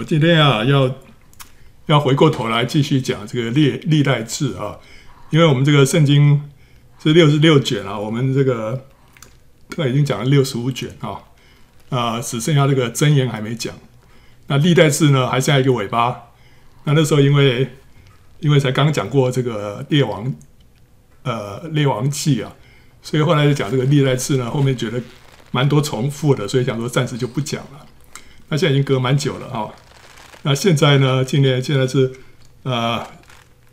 我今天啊，要要回过头来继续讲这个历历代志啊，因为我们这个圣经是六十六卷啊，我们这个课已经讲了六十五卷啊，啊，只剩下这个箴言还没讲。那历代志呢，还剩下一个尾巴。那那时候因为因为才刚讲过这个列王呃列王记啊，所以后来就讲这个历代志呢，后面觉得蛮多重复的，所以想说暂时就不讲了。那现在已经隔蛮久了啊。那现在呢？今年现在是呃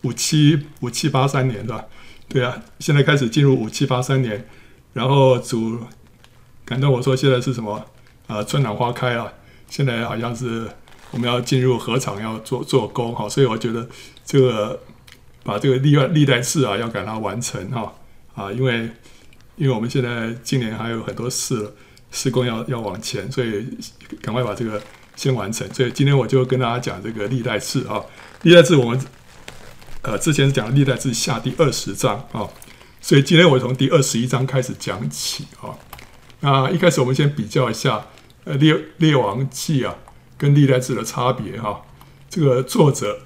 五七五七八三年是吧？对啊，现在开始进入五七八三年，然后主感动我说现在是什么？呃，春暖花开啊！现在好像是我们要进入河场要做做工哈，所以我觉得这个把这个历代历代志啊要赶它完成哈啊，因为因为我们现在今年还有很多事施工要要往前，所以赶快把这个。先完成，所以今天我就跟大家讲这个历代志啊。历代志我们呃之前讲历代志下第二十章啊，所以今天我从第二十一章开始讲起啊。那一开始我们先比较一下呃列列王记啊跟历代志的差别哈。这个作者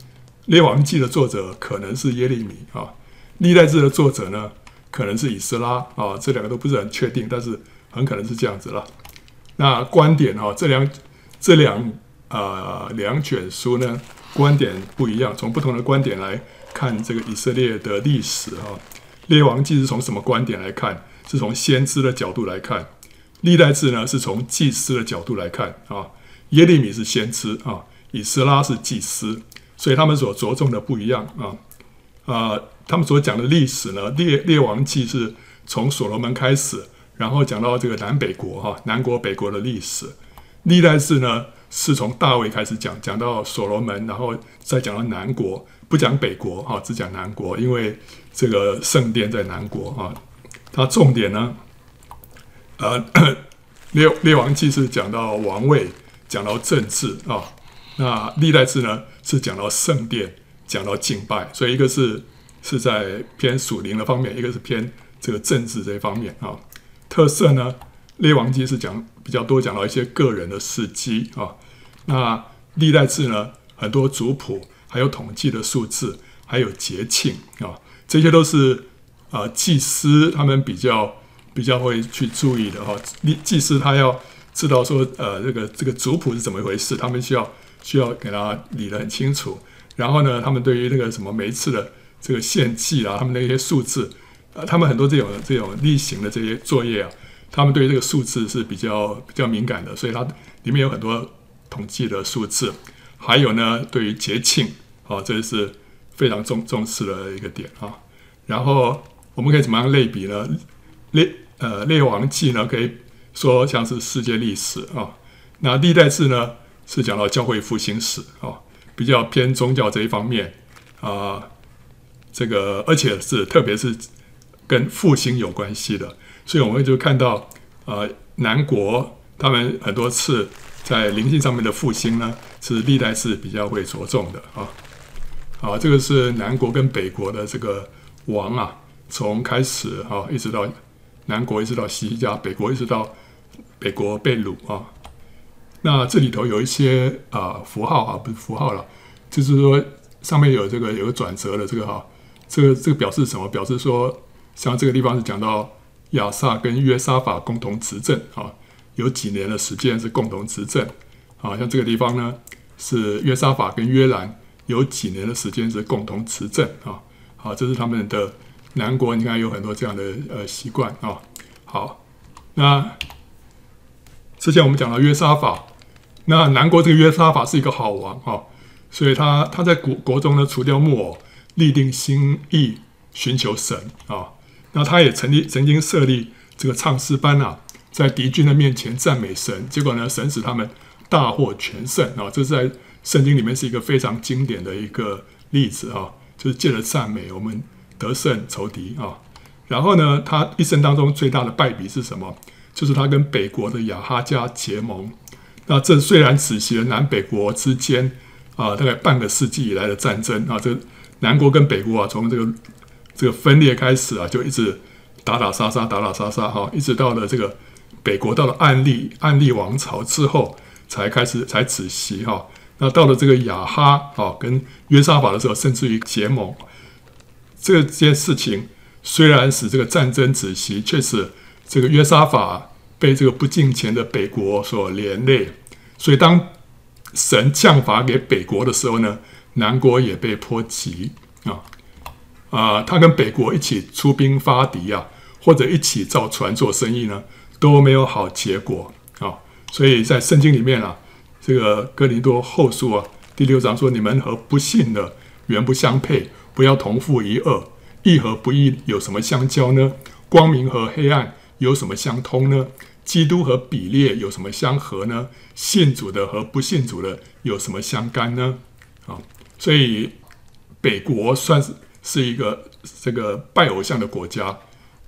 列王记的作者可能是耶利米啊，历代志的作者呢可能是以斯拉啊，这两个都不是很确定，但是很可能是这样子了。那观点哈，这两。这两呃两卷书呢，观点不一样，从不同的观点来看这个以色列的历史啊。列王记是从什么观点来看？是从先知的角度来看。历代志呢是从祭司的角度来看啊。耶利米是先知啊，以斯拉是祭司，所以他们所着重的不一样啊。啊，他们所讲的历史呢，列列王记是从所罗门开始，然后讲到这个南北国哈，南国北国的历史。历代志呢，是从大卫开始讲，讲到所罗门，然后再讲到南国，不讲北国哈，只讲南国，因为这个圣殿在南国哈。它重点呢，呃，列列王记是讲到王位，讲到政治啊。那历代志呢，是讲到圣殿，讲到敬拜，所以一个是是在偏属灵的方面，一个是偏这个政治这一方面啊。特色呢，列王记是讲。比较多讲到一些个人的事迹啊，那历代志呢，很多族谱，还有统计的数字，还有节庆啊，这些都是啊祭司他们比较比较会去注意的哈。祭祭司他要知道说呃这个这个族谱是怎么一回事，他们需要需要给他理得很清楚。然后呢，他们对于那个什么每一次的这个献祭啊，他们那些数字，呃，他们很多这种这种例行的这些作业啊。他们对于这个数字是比较比较敏感的，所以它里面有很多统计的数字。还有呢，对于节庆啊，这是非常重重视的一个点啊。然后我们可以怎么样类比呢？列呃列王记呢，可以说像是世界历史啊。那历代志呢，是讲到教会复兴史啊，比较偏宗教这一方面啊。这个而且是特别是跟复兴有关系的。所以我们就看到，呃，南国他们很多次在灵性上面的复兴呢，是历代是比较会着重的啊。好，这个是南国跟北国的这个王啊，从开始啊，一直到南国，一直到西家，北国一直到北国被掳啊。那这里头有一些啊符号啊，不是符号了，就是说上面有这个有个转折的这个哈，这个这个表示什么？表示说，像这个地方是讲到。亚萨跟约沙法共同执政啊，有几年的时间是共同执政啊。像这个地方呢，是约沙法跟约兰有几年的时间是共同执政啊。好，这是他们的南国，你看有很多这样的呃习惯啊。好，那之前我们讲到约沙法，那南国这个约沙法是一个好王啊，所以他他在国国中呢除掉木偶，立定心意，寻求神啊。那他也曾经曾经设立这个唱诗班啊，在敌军的面前赞美神，结果呢，神使他们大获全胜啊！这是在圣经里面是一个非常经典的一个例子啊，就是借着赞美我们得胜仇敌啊。然后呢，他一生当中最大的败笔是什么？就是他跟北国的亚哈家结盟。那这虽然止息了南北国之间啊，大概半个世纪以来的战争啊，这南国跟北国啊，从这个。这个分裂开始啊，就一直打打杀杀，打打杀杀哈，一直到了这个北国到了暗利暗利王朝之后，才开始才止息哈。那到了这个亚哈啊跟约沙法的时候，甚至于结盟，这件事情虽然使这个战争止息，却是这个约沙法被这个不敬虔的北国所连累。所以当神降罚给北国的时候呢，南国也被波及啊啊，他跟北国一起出兵发敌啊，或者一起造船做生意呢，都没有好结果啊。所以在圣经里面啊。这个哥林多后书啊，第六章说：“你们和不信的原不相配，不要同负一轭。义和不义有什么相交呢？光明和黑暗有什么相通呢？基督和比列有什么相合呢？信主的和不信主的有什么相干呢？”啊，所以北国算是是一个这个拜偶像的国家，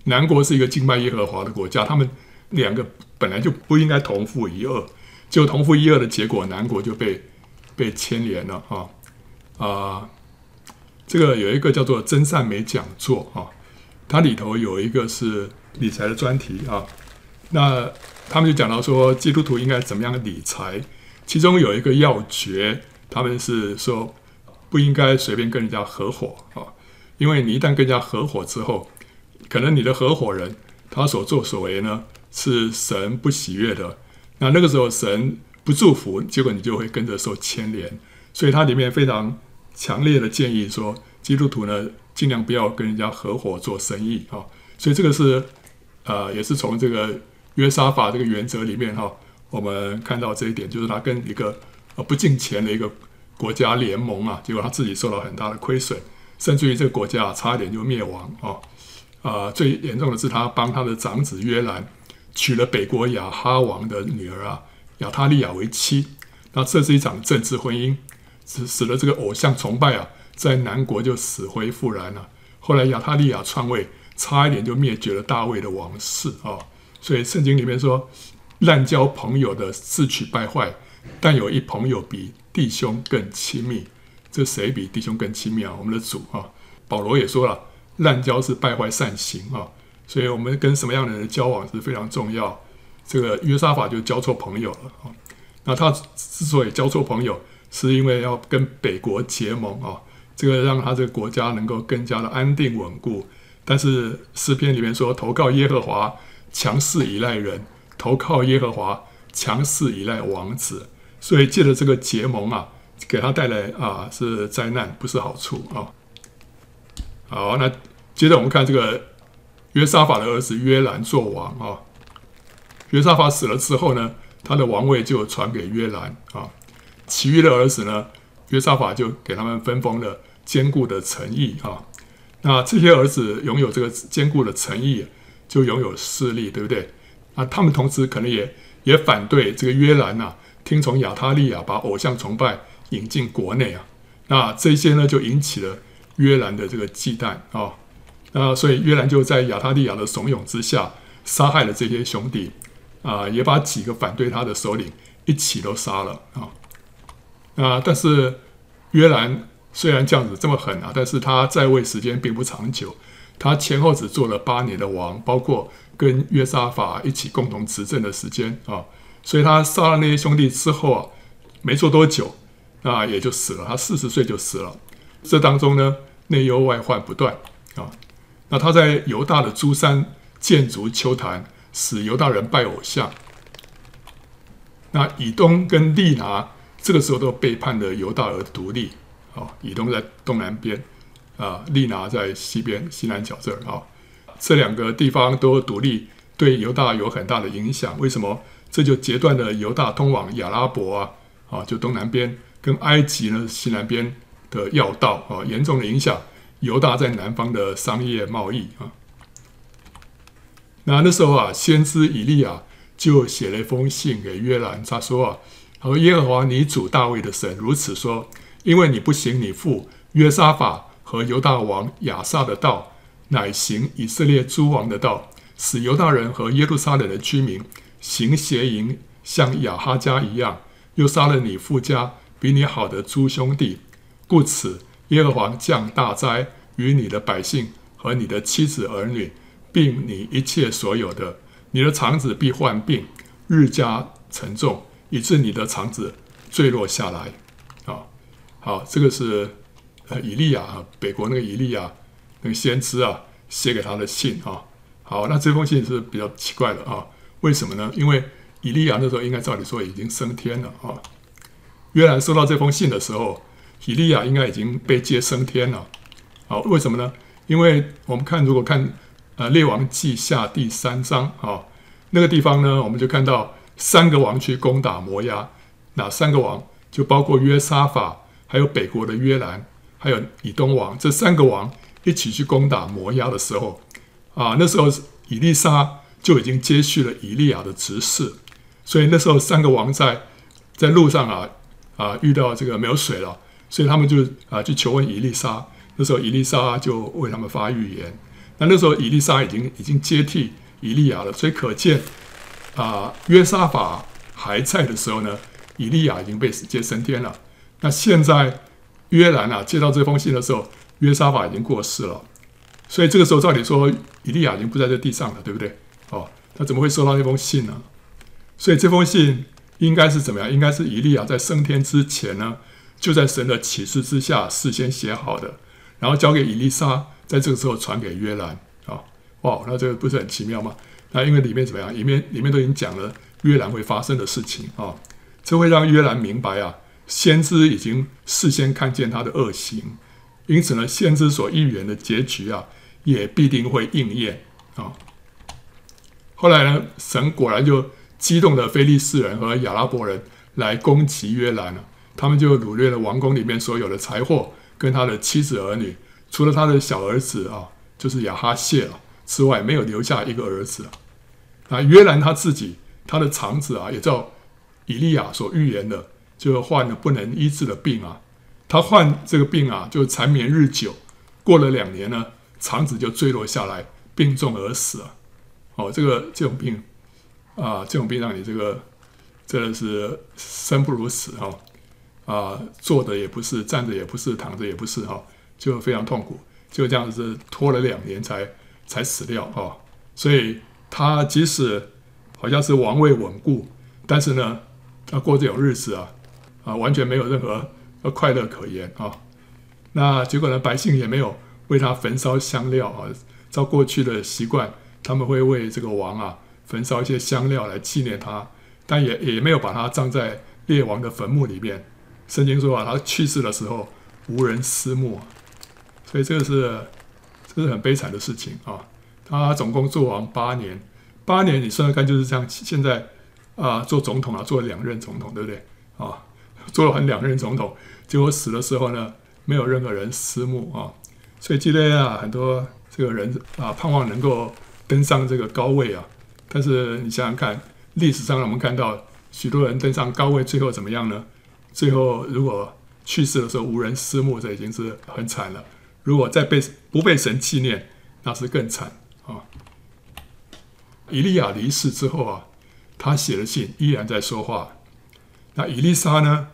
南国是一个敬拜耶和华的国家，他们两个本来就不应该同负一轭。就同负一轭的结果，南国就被被牵连了啊啊、这个有一个叫做真善美讲座啊，它里头有一个是理财的专题啊。那他们就讲到说，基督徒应该怎么样理财？其中有一个要诀，他们是说不应该随便跟人家合伙啊，因为你一旦跟人家合伙之后，可能你的合伙人他所作所为呢是神不喜悦的。那那个时候神不祝福，结果你就会跟着受牵连，所以它里面非常强烈的建议说，基督徒呢尽量不要跟人家合伙做生意啊。所以这个是呃，也是从这个约沙法这个原则里面哈，我们看到这一点，就是他跟一个呃不敬钱的一个国家联盟啊，结果他自己受到很大的亏损，甚至于这个国家差一点就灭亡啊。啊，最严重的是他帮他的长子约兰。娶了北国亚哈王的女儿啊，亚他利亚为妻。那这是一场政治婚姻，使使得这个偶像崇拜啊，在南国就死灰复燃了。后来亚他利亚篡位，差一点就灭绝了大卫的王室啊。所以圣经里面说，滥交朋友的自取败坏，但有一朋友比弟兄更亲密。这谁比弟兄更亲密啊？我们的主啊。保罗也说了，滥交是败坏善行啊。所以我们跟什么样的人交往是非常重要。这个约沙法就交错朋友了啊。那他之所以交错朋友，是因为要跟北国结盟啊，这个让他这个国家能够更加的安定稳固。但是诗篇里面说，投靠耶和华，强势依赖人；投靠耶和华，强势依赖王子。所以借着这个结盟啊，给他带来啊是灾难，不是好处啊。好，那接着我们看这个。约沙法的儿子约兰做王啊。约沙法死了之后呢，他的王位就传给约兰啊。其余的儿子呢，约沙法就给他们分封了坚固的城邑啊。那这些儿子拥有这个坚固的城邑，就拥有势力，对不对？啊，他们同时可能也也反对这个约兰呐，听从亚他利亚把偶像崇拜引进国内啊。那这些呢，就引起了约兰的这个忌惮啊。那所以约兰就在亚他利亚的怂恿之下，杀害了这些兄弟，啊，也把几个反对他的首领一起都杀了啊。啊，但是约兰虽然这样子这么狠啊，但是他在位时间并不长久，他前后只做了八年的王，包括跟约沙法一起共同执政的时间啊。所以他杀了那些兄弟之后啊，没做多久，那也就死了，他四十岁就死了。这当中呢，内忧外患不断啊。那他在犹大的诸山建筑丘坛，使犹大人拜偶像。那以东跟利拿这个时候都背叛了犹大而独立。啊，以东在东南边，啊，利拿在西边西南角这儿啊，这两个地方都独立，对犹大有很大的影响。为什么？这就截断了犹大通往亚拉伯啊，啊，就东南边跟埃及呢西南边的要道啊，严重的影响。犹大在南方的商业贸易啊，那那时候啊，先知以利亚就写了一封信给约兰，他说啊，他说耶和华你主大卫的神如此说，因为你不行你父约沙法和犹大王亚撒的道，乃行以色列诸王的道，使犹大人和耶路撒冷的居民行邪淫，像亚哈家一样，又杀了你父家比你好的诸兄弟，故此。耶和华降大灾于你的百姓和你的妻子儿女，并你一切所有的。你的肠子必患病，日加沉重，以致你的肠子坠落下来。啊，好，这个是呃以利亚啊，北国那个以利亚那个先知啊写给他的信啊。好，那这封信是比较奇怪的啊，为什么呢？因为以利亚那时候应该照理说已经升天了啊。约兰收到这封信的时候，以利亚应该已经被接升天了。好，为什么呢？因为我们看，如果看呃《列王记下》第三章啊，那个地方呢，我们就看到三个王去攻打摩押。哪三个王？就包括约沙法，还有北国的约兰，还有以东王，这三个王一起去攻打摩押的时候啊，那时候以利沙就已经接续了以利亚的职事，所以那时候三个王在在路上啊啊遇到这个没有水了，所以他们就啊去求问以利沙。那时候以利沙就为他们发预言。那那时候以利沙已经已经接替以利亚了，所以可见啊约沙法还在的时候呢。以利亚已经被接升天了。那现在约兰啊接到这封信的时候，约沙法已经过世了。所以这个时候照理说，以利亚已经不在这地上了，对不对？哦，他怎么会收到那封信呢？所以这封信应该是怎么样？应该是以利亚在升天之前呢，就在神的启示之下事先写好的，然后交给以利沙，在这个时候传给约兰啊。哇，那这个不是很奇妙吗？那因为里面怎么样？里面里面都已经讲了约兰会发生的事情啊。这会让约兰明白啊，先知已经事先看见他的恶行，因此呢，先知所预言的结局啊，也必定会应验啊。后来呢，神果然就激动的菲利士人和亚拉伯人来攻击约兰了，他们就掳掠了王宫里面所有的财货，跟他的妻子儿女，除了他的小儿子啊，就是亚哈谢了之外，没有留下一个儿子。那约兰他自己，他的肠子啊，也照。以利亚所预言的，就患了不能医治的病啊，他患这个病啊，就缠绵日久，过了两年呢，肠子就坠落下来，病重而死啊。哦，这个这种病啊，这种病让你这个真的是生不如死哈啊，坐的也不是，站着也不是，躺着也不是哈，就非常痛苦，就这样子拖了两年才才死掉哈。所以他即使好像是王位稳固，但是呢。他过这种日子啊，啊，完全没有任何快乐可言啊。那结果呢，百姓也没有为他焚烧香料啊。照过去的习惯，他们会为这个王啊焚烧一些香料来纪念他，但也也没有把他葬在列王的坟墓里面。圣经说啊，他去世的时候无人思慕，所以这个是这是很悲惨的事情啊。他总共做王八年，八年你算算看，就是这样。现在。啊，做总统啊，做了两任总统，对不对？啊，做了很两任总统，结果死的时候呢，没有任何人思慕啊。所以今天啊，很多这个人啊，盼望能够登上这个高位啊。但是你想想看，历史上我们看到许多人登上高位，最后怎么样呢？最后如果去世的时候无人思慕，这已经是很惨了。如果再被不被神纪念，那是更惨啊。以利亚离世之后啊。他写的信依然在说话。那以利沙呢？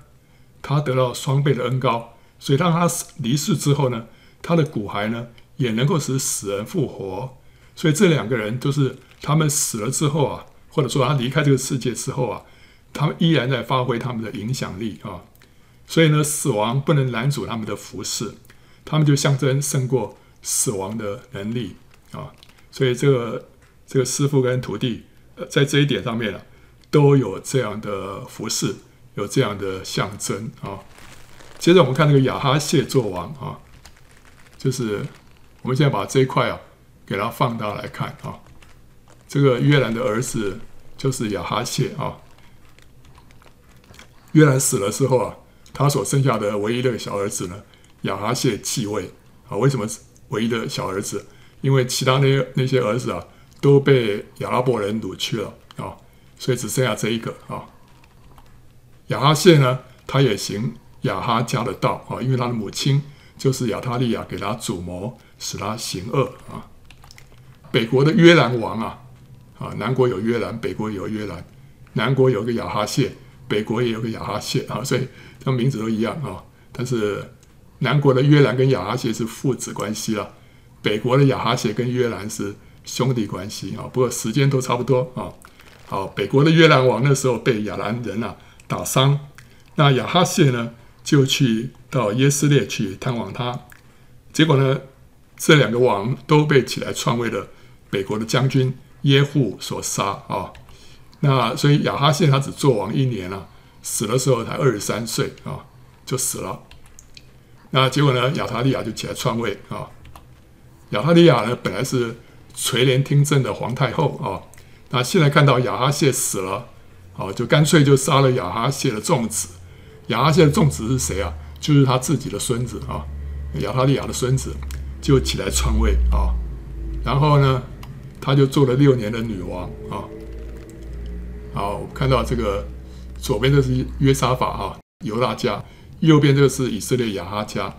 他得到双倍的恩膏，所以当他离世之后呢，他的骨骸呢也能够使死人复活。所以这两个人都是他们死了之后啊，或者说他离开这个世界之后啊，他们依然在发挥他们的影响力啊。所以呢，死亡不能拦阻他们的服侍，他们就象征胜过死亡的能力啊。所以这个这个师傅跟徒弟。呃在这一点上面啊，都有这样的服饰，有这样的象征啊。接着我们看那个亚哈谢做王啊，就是我们现在把这一块啊，给它放大来看啊。这个约兰的儿子就是亚哈谢啊。约兰死了之后啊，他所生下的唯一的小儿子呢，亚哈谢继位啊。为什么唯一的小儿子？因为其他那些那些儿子啊。都被亚拉伯人掳去了啊，所以只剩下这一个啊。亚哈谢呢，他也行亚哈家的道啊，因为他的母亲就是亚他利亚给他主谋，使他行恶啊。北国的约兰王啊，啊，南国有约兰，北国有约兰，南国有个亚哈谢，北国也有个亚哈谢啊，所以他们名字都一样啊。但是南国的约兰跟亚哈谢是父子关系了，北国的亚哈谢跟约兰是。兄弟关系啊，不过时间都差不多啊。好，北国的约兰王那时候被亚兰人啊打伤。那亚哈谢呢，就去到耶斯列去探望他。结果呢，这两个王都被起来篡位了北国的将军耶户所杀啊。那所以亚哈谢他只做王一年啊，死的时候才二十三岁啊，就死了。那结果呢，亚他利亚就起来篡位啊。亚他利亚呢，本来是垂帘听政的皇太后啊。那现在看到亚哈谢死了，啊，就干脆就杀了亚哈谢的众子。亚哈谢的众子是谁啊？就是他自己的孙子啊，亚他利亚的孙子就起来篡位啊。然后呢，他就做了六年的女王啊。好，看到这个左边这是约沙法啊，犹大家；右边这个是以色列雅哈家。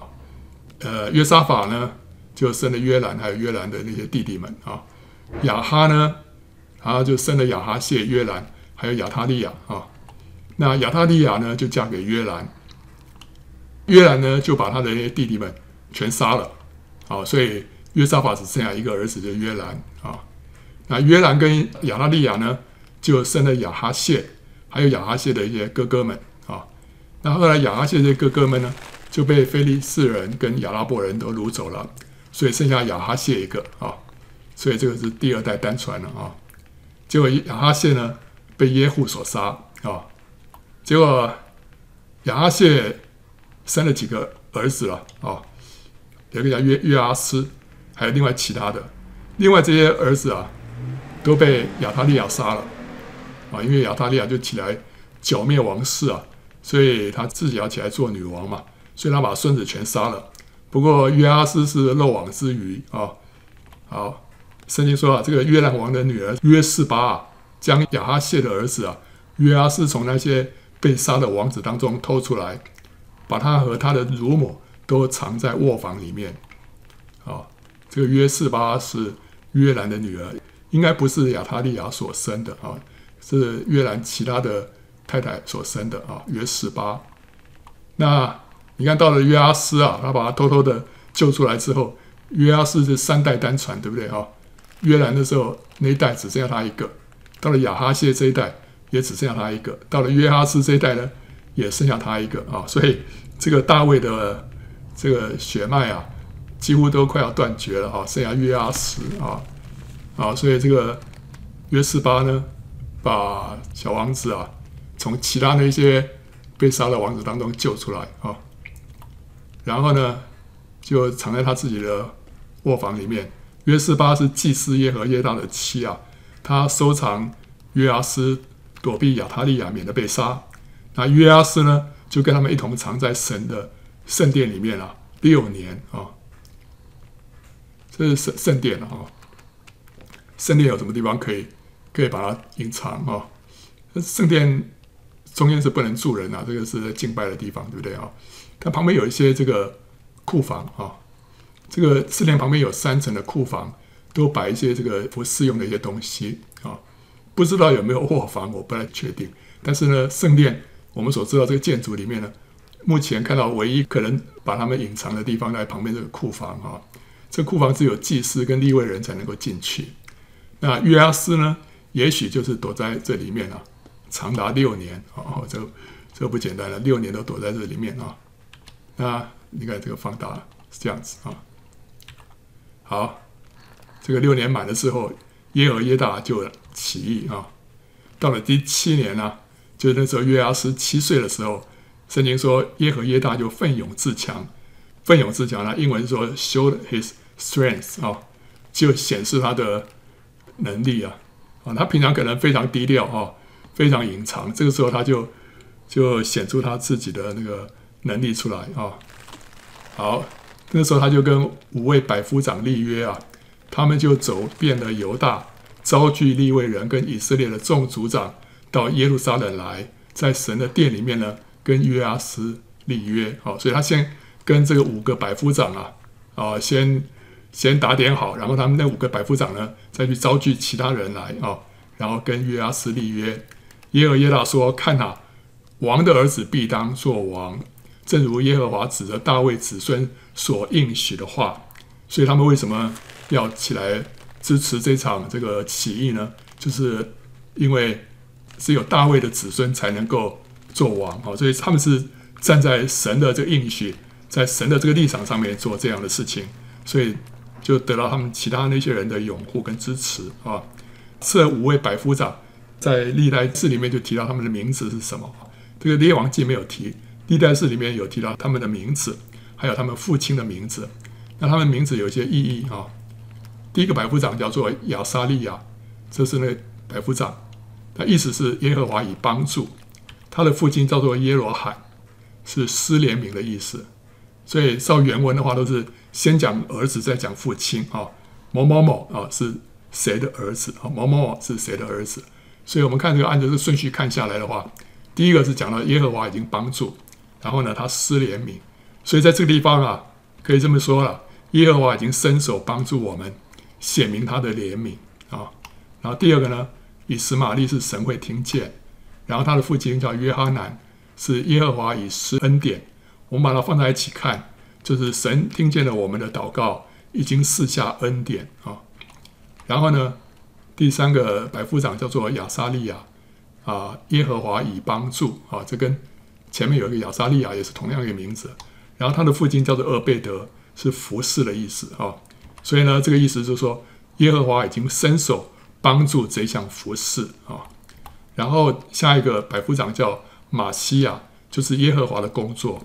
呃，约沙法呢，就生了约兰，还有约兰的那些弟弟们啊。雅哈呢？他就生了雅哈谢、约兰，还有亚他利亚啊。那亚他利亚呢，就嫁给约兰。约兰呢，就把他的那些弟弟们全杀了。啊，所以约沙法只剩下一个儿子，就约兰。那约兰跟亚他利亚呢，就生了亚哈谢，还有亚哈谢的一些哥哥们啊。那后来亚哈谢这些哥哥们呢，就被非利士人跟亚拉伯人都掳走了，所以剩下亚哈谢一个啊。所以这个是第二代单传了啊。结果亚哈谢呢，被耶户所杀啊。结果亚哈谢生了几个儿子了啊，有个叫约约阿斯，还有另外其他的。另外这些儿子啊，都被亚他利亚杀了啊，因为亚他利亚就起来剿灭王室啊，所以他自己要起来做女王嘛，所以他把孙子全杀了。不过约阿斯是漏网之鱼啊，好。圣经说啊，这个约兰王的女儿约示巴啊，将亚哈谢的儿子啊约阿斯从那些被杀的王子当中偷出来，把他和他的乳母都藏在卧房里面。啊，这个约示巴是约兰的女儿，应该不是亚他利亚所生的啊，是约兰其他的太太所生的啊。约十八，那你看到了约阿斯啊，他把他偷偷的救出来之后，约阿斯是三代单传，对不对啊？约兰的时候，那一代只剩下他一个；到了亚哈谢这一代，也只剩下他一个；到了约阿斯这一代呢，也剩下他一个啊。所以这个大卫的这个血脉啊，几乎都快要断绝了啊，剩下约阿斯啊啊。所以这个约示巴呢，把小王子啊，从其他那些被杀的王子当中救出来啊，然后呢，就藏在他自己的卧房里面。约示巴是祭司耶和耶大的妻啊，他收藏约阿斯躲避亚他利亚，免得被杀。那约阿斯呢，就跟他们一同藏在神的圣殿里面、啊、六年啊。这是圣圣殿啊，圣殿有什么地方可以可以把它隐藏啊？圣殿中间是不能住人啊，这个是在敬拜的地方，对不对啊？它旁边有一些这个库房啊。这个圣殿旁边有三层的库房，都摆一些这个不适用的一些东西啊，不知道有没有卧房，我不太确定。但是呢，圣殿我们所知道这个建筑里面呢，目前看到唯一可能把他们隐藏的地方在旁边这个库房啊。这库房只有祭司跟立位人才能够进去。那约阿斯呢，也许就是躲在这里面啊，长达六年啊，这这不简单了，六年都躲在这里面啊。那你看这个放大是这样子啊。好，这个六年满了之后，耶和耶大就起义啊。到了第七年呢、啊，就那时候约阿斯七岁的时候，圣经说耶和耶大就奋勇自强，奋勇自强呢，英文说 showed his strength 啊，就显示他的能力啊。啊，他平常可能非常低调啊，非常隐藏，这个时候他就就显出他自己的那个能力出来啊。好。那时候他就跟五位百夫长立约啊，他们就走遍了犹大，招聚立位人跟以色列的众族长到耶路撒冷来，在神的殿里面呢，跟约阿斯立约。好，所以他先跟这个五个百夫长啊，啊，先先打点好，然后他们那五个百夫长呢，再去招聚其他人来啊，然后跟约阿斯立约。耶和耶大说：“看呐，王的儿子必当作王。”正如耶和华指着大卫子孙所应许的话，所以他们为什么要起来支持这场这个起义呢？就是因为只有大卫的子孙才能够做王啊，所以他们是站在神的这个应许，在神的这个立场上面做这样的事情，所以就得到他们其他那些人的拥护跟支持啊。这五位百夫长在历代志里面就提到他们的名字是什么？这个列王记没有提，历代志里面有提到他们的名字，还有他们父亲的名字。那他们名字有些意义啊。第一个百夫长叫做亚沙利亚，这是那百夫长，他意思是耶和华以帮助。他的父亲叫做耶罗罕，是施怜悯的意思。所以照原文的话，都是先讲儿子，再讲父亲啊。某某某啊是谁的儿子啊？某某某是谁的儿子？所以我们看这个按照这个顺序看下来的话，第一个是讲到耶和华已经帮助，然后呢他施怜悯，所以在这个地方啊，可以这么说了，耶和华已经伸手帮助我们。显明他的怜悯啊，然后第二个呢，以实玛利是神会听见，然后他的父亲叫约哈难，是耶和华以施恩典。我们把它放在一起看，就是神听见了我们的祷告，已经赐下恩典啊。然后呢，第三个百夫长叫做亚撒利亚啊，耶和华以帮助啊，这跟前面有一个亚撒利亚也是同样一个名字。然后他的父亲叫做厄贝德，是服侍的意思啊。所以呢，这个意思就是说，耶和华已经伸手帮助这项服侍啊。然后下一个百夫长叫玛西亚，就是耶和华的工作。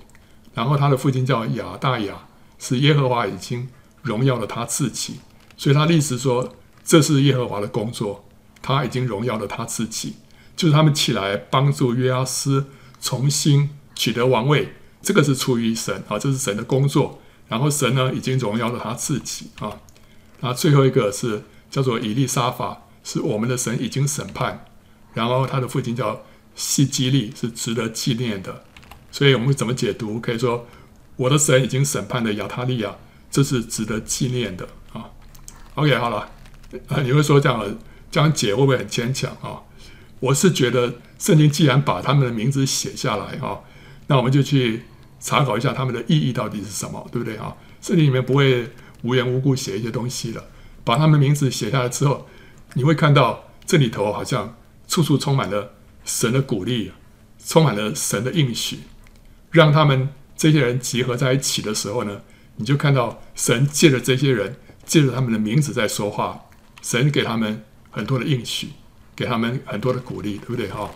然后他的父亲叫亚大雅，是耶和华已经荣耀了他自己。所以他的意思说，这是耶和华的工作，他已经荣耀了他自己。就是他们起来帮助约阿斯重新取得王位，这个是出于神啊，这是神的工作。然后神呢，已经荣耀了他自己啊。那最后一个是叫做以利沙法，是我们的神已经审判。然后他的父亲叫希基利，是值得纪念的。所以我们怎么解读？可以说我的神已经审判的亚他利亚，这是值得纪念的啊。OK，好了，啊，你会说这样这样解会不会很牵强啊？我是觉得圣经既然把他们的名字写下来啊，那我们就去。查考一下他们的意义到底是什么，对不对啊？圣经里面不会无缘无故写一些东西的。把他们名字写下来之后，你会看到这里头好像处处充满了神的鼓励，充满了神的应许，让他们这些人集合在一起的时候呢，你就看到神借着这些人，借着他们的名字在说话。神给他们很多的应许，给他们很多的鼓励，对不对哈？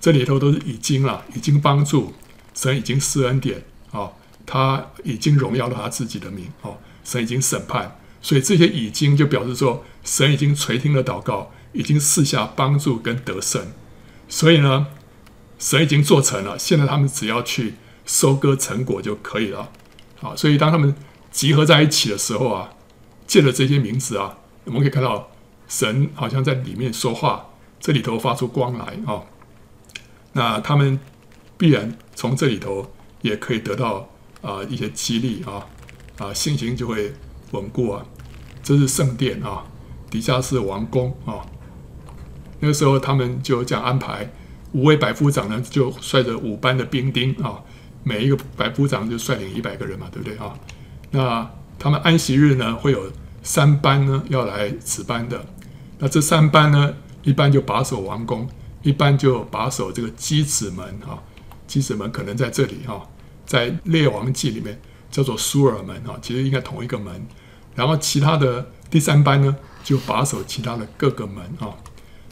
这里头都是已经了，已经帮助，神已经施恩典。啊，他已经荣耀了他自己的名哦，神已经审判，所以这些已经就表示说，神已经垂听了祷告，已经赐下帮助跟得胜，所以呢，神已经做成了，现在他们只要去收割成果就可以了。好，所以当他们集合在一起的时候啊，借着这些名字啊，我们可以看到神好像在里面说话，这里头发出光来啊，那他们必然从这里头。也可以得到啊、一些激励啊啊信心就会稳固啊。这是圣殿啊，底下是王宫啊。那个时候他们就这样安排，五位百夫长呢就率着五班的兵丁啊，每一个百夫长就率领一百个人嘛，对不对啊？那他们安息日呢会有三班呢要来值班的，那这三班呢一班就把守王宫，一班就把守这个箕子门啊。箕子门可能在这里哈。在列王记里面叫做苏尔门哈，其实应该同一个门。然后其他的第三班呢，就把守其他的各个门啊。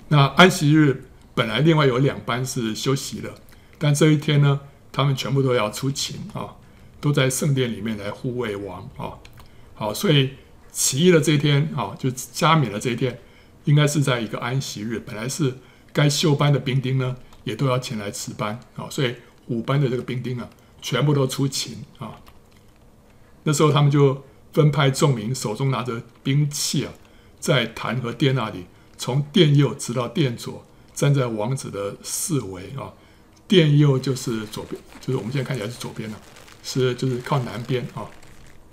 那安息日本来另外有两班是休息的，但这一天呢，他们全部都要出勤啊，都在圣殿里面来护卫王啊。好，所以起义的这一天啊，就加冕的这一天，应该是在一个安息日。本来是该休班的兵丁呢，也都要前来值班啊。所以五班的这个兵丁啊。全部都出勤啊！那时候他们就分派众民，手中拿着兵器啊，在坛和殿那里，从殿右直到殿左，站在王子的四围啊。殿右就是左边，就是我们现在看起来是左边了，是就是靠南边啊。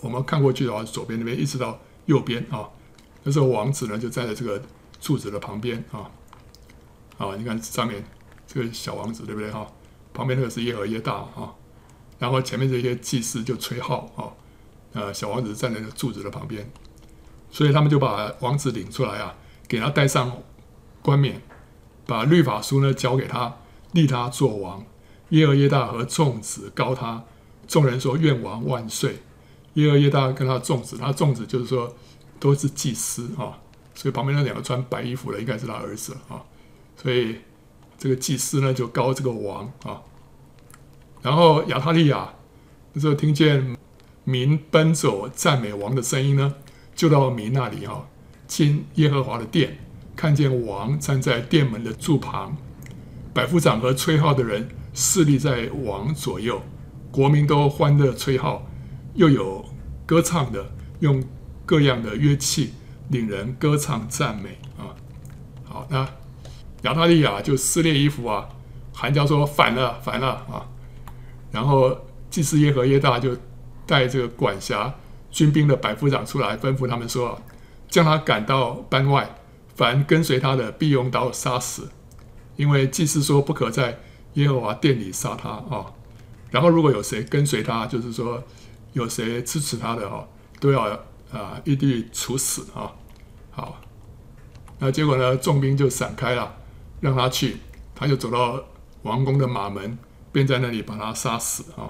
我们看过去的话，左边那边一直到右边啊。那时候王子呢就站在这个柱子的旁边啊。啊，你看上面这个小王子对不对哈？旁边那个是耶和耶大啊。然后前面这些祭司就吹号啊，呃，小王子站在那个柱子的旁边，所以他们就把王子领出来啊，给他戴上冠冕，把律法书呢交给他，立他做王，耶和耶大和众子膏他，众人说愿王万岁。耶和耶大跟他众子，他众子就是说都是祭司啊，所以旁边那两个穿白衣服的应该是他儿子啊，所以这个祭司呢就膏这个王啊。然后亚他利亚那时候听见民奔走赞美王的声音呢，就到民那里哈，进耶和华的殿，看见王站在殿门的柱旁，百夫长和吹号的人侍立在王左右，国民都欢乐吹号，又有歌唱的，用各样的乐器领人歌唱赞美啊。好，那亚他利亚就撕裂衣服啊，喊叫说反了，反了啊！然后祭司耶和耶大就带这个管辖军兵的百夫长出来，吩咐他们说：“将他赶到班外，凡跟随他的，必用刀杀死。因为祭司说不可在耶和华殿里杀他啊。然后如果有谁跟随他，就是说有谁支持他的哈，都要啊一律处死啊。好，那结果呢，众兵就散开了，让他去，他就走到王宫的马门。”便在那里把他杀死啊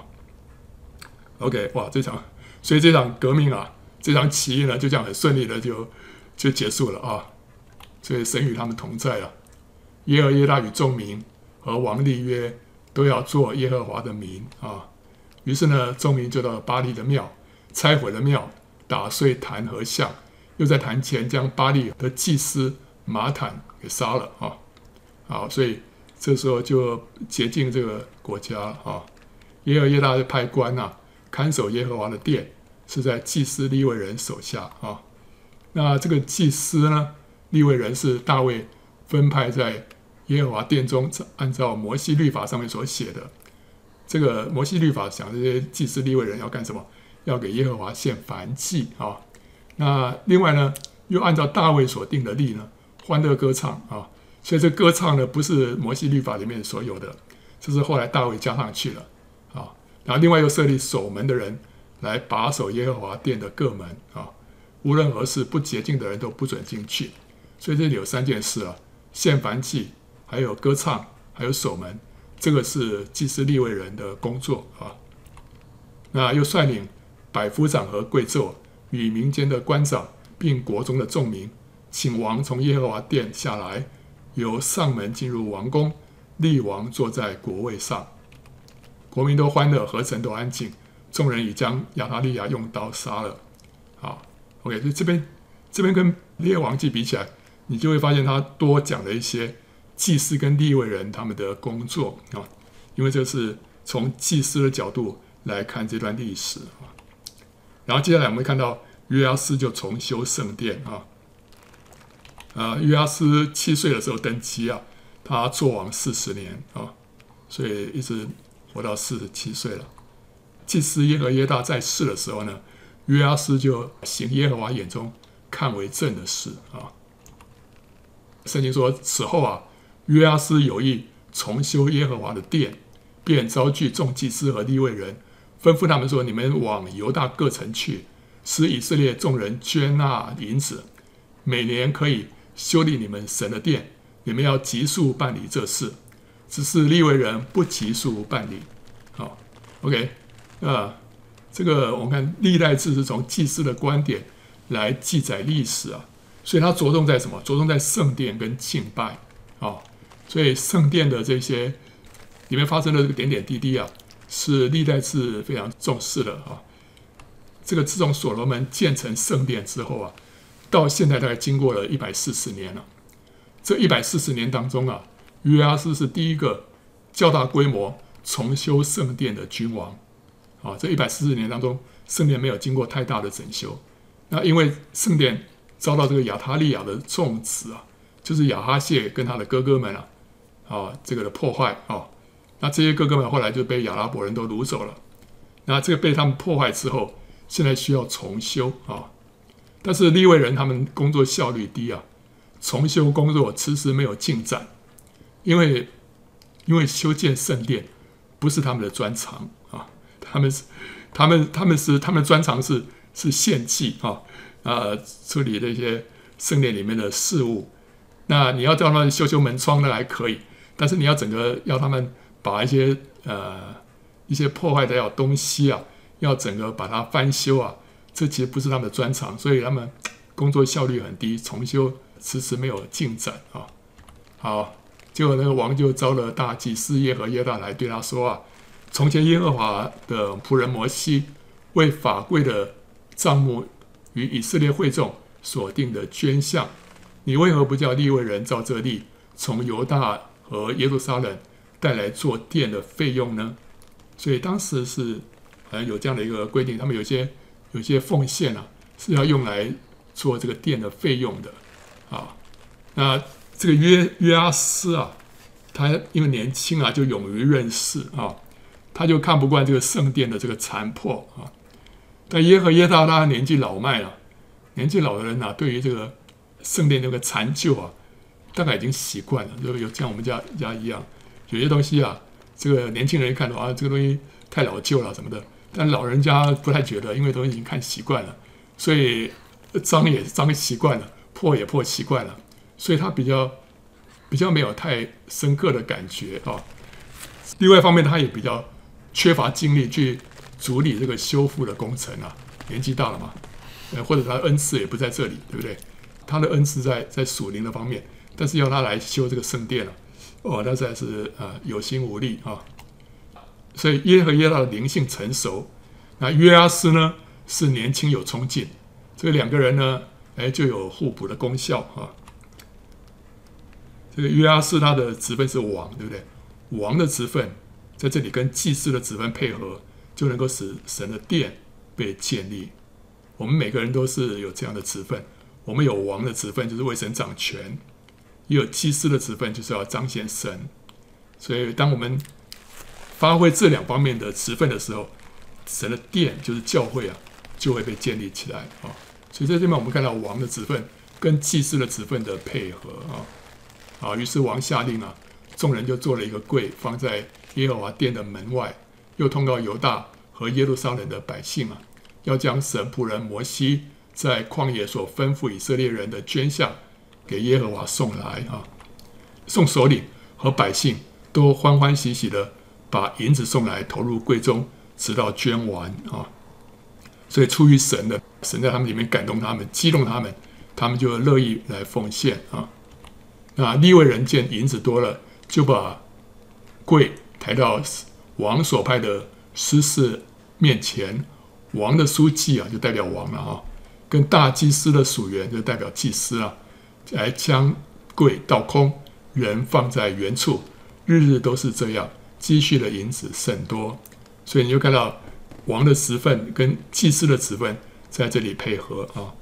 ！OK，哇，这场，所以这场革命啊，这场起义呢，就这样很顺利的就就结束了啊！所以神与他们同在了。耶和耶大与众民和王立约，都要做耶和华的民啊。于是呢，众民就到了巴力的庙，拆毁了庙，打碎坛和像，又在坛前将巴力的祭司马坦给杀了啊！好，所以。这时候就洁净这个国家啊！耶和耶大就派官呐、看守耶和华的殿，是在祭司利未人手下啊。那这个祭司呢，利未人是大卫分派在耶和华殿中，按照摩西律法上面所写的。这个摩西律法讲这些祭司立位人要干什么？要给耶和华献燔祭啊。那另外呢，又按照大卫所定的例呢，欢乐歌唱啊。所以这歌唱呢，不是摩西律法里面所有的，这是后来大卫加上去了啊。然后另外又设立守门的人来把守耶和华殿的各门啊，无论何事不洁净的人都不准进去。所以这里有三件事啊：献燔祭，还有歌唱，还有守门。这个是祭司立位人的工作啊。那又率领百夫长和贵胄与民间的官长，并国中的众民，请王从耶和华殿下来。由上门进入王宫，立王坐在国位上，国民都欢乐，何臣都安静。众人已将亚他利亚用刀杀了。好，OK，所以这边这边跟列王记比起来，你就会发现他多讲了一些祭司跟立位人他们的工作啊，因为这是从祭司的角度来看这段历史啊。然后接下来我们会看到约阿斯就重修圣殿啊。啊，约阿斯七岁的时候登基啊，他做王四十年啊，所以一直活到四十七岁了。祭司耶和耶大在世的时候呢，约阿斯就行耶和华眼中看为正的事啊。圣经说，此后啊，约阿斯有意重修耶和华的殿，便召聚众祭司和利未人，吩咐他们说：“你们往犹大各城去，使以色列众人捐纳银子，每年可以。”修理你们神的殿，你们要急速办理这事。只是利未人不急速办理。好，OK，啊，这个我们看历代志是从祭司的观点来记载历史啊，所以它着重在什么？着重在圣殿跟敬拜啊。所以圣殿的这些里面发生的这个点点滴滴啊，是历代是非常重视的啊。这个自从所罗门建成圣殿之后啊。到现在大概经过了一百四十年了。这一百四十年当中啊，约阿斯是第一个较大规模重修圣殿的君王。啊，这一百四十年当中，圣殿没有经过太大的整修。那因为圣殿遭到这个亚他利亚的众子啊，就是亚哈谢跟他的哥哥们啊，啊，这个的破坏啊，那这些哥哥们后来就被亚拉伯人都掳走了。那这个被他们破坏之后，现在需要重修啊。但是利未人他们工作效率低啊，重修工作迟迟没有进展，因为因为修建圣殿不是他们的专长啊，他们是他们他们是他们的专长是是献祭啊，呃处理那些圣殿里面的事务。那你要叫他们修修门窗呢还可以，但是你要整个要他们把一些呃一些破坏掉的东西啊，要整个把它翻修啊，这其实不是他们的专长，所以他们工作效率很低，重修迟迟没有进展啊。好，结果那个王就召了大祭司耶和耶大来对他说啊：从前耶和华的仆人摩西为法柜的帐幕与以色列会众所定的捐项，你为何不叫利未人照这例从犹大和耶路撒冷带来做殿的费用呢？所以当时是呃有这样的一个规定，他们有些有些奉献啊是要用来做这个殿的费用的啊。那这个约约阿斯啊，他因为年轻啊，就勇于任事啊，他就看不惯这个圣殿的这个残破啊。但耶和耶大他年纪老迈了，年纪老的人呐、对于这个圣殿这个残旧啊，大概已经习惯了，就有像我们家家一样，有些东西啊。这个年轻人一看的话，这个东西太老旧了什么的，但老人家不太觉得，因为都已经看习惯了，所以脏也脏习惯了，破也破习惯了，所以他比较比较没有太深刻的感觉啊。另外一方面，他也比较缺乏精力去处理这个修复的工程啊，年纪大了嘛，呃，或者他的恩赐也不在这里，对不对？他的恩赐在在属灵的方面，但是要他来修这个圣殿了。哦，那实在是呃有心无力啊，所以耶和耶大的灵性成熟，那约阿斯呢是年轻有冲劲，这两个人呢，哎就有互补的功效啊。这个约阿斯他的职分是王，对不对？王的职分在这里跟祭司的职分配合，就能够使神的殿被建立。我们每个人都是有这样的职分，我们有王的职分，就是为神掌权。也有祭司的职分，就是要彰显神。所以，当我们发挥这两方面的职分的时候，神的殿就是教会啊，就会被建立起来啊。所以，在这边我们看到王的职分跟祭司的职分的配合啊。啊，于是王下令啊，众人就做了一个柜，放在耶和华殿的门外，又通告犹大和耶路撒冷的百姓啊，要将神仆人摩西在旷野所吩咐以色列人的捐项。给耶和华送来啊，送首领和百姓都欢欢喜喜的把银子送来，投入柜中，直到捐完啊。所以出于神的，神在他们里面感动他们，激动他们，他们就乐意来奉献啊。那利未人见银子多了，就把柜抬到王所派的司事面前，王的书记啊，就代表王了啊，跟大祭司的属员就代表祭司啊。来将柜倒空，人放在原处，日日都是这样，积蓄的银子甚多，所以你就看到王的职分跟祭司的职分在这里配合啊。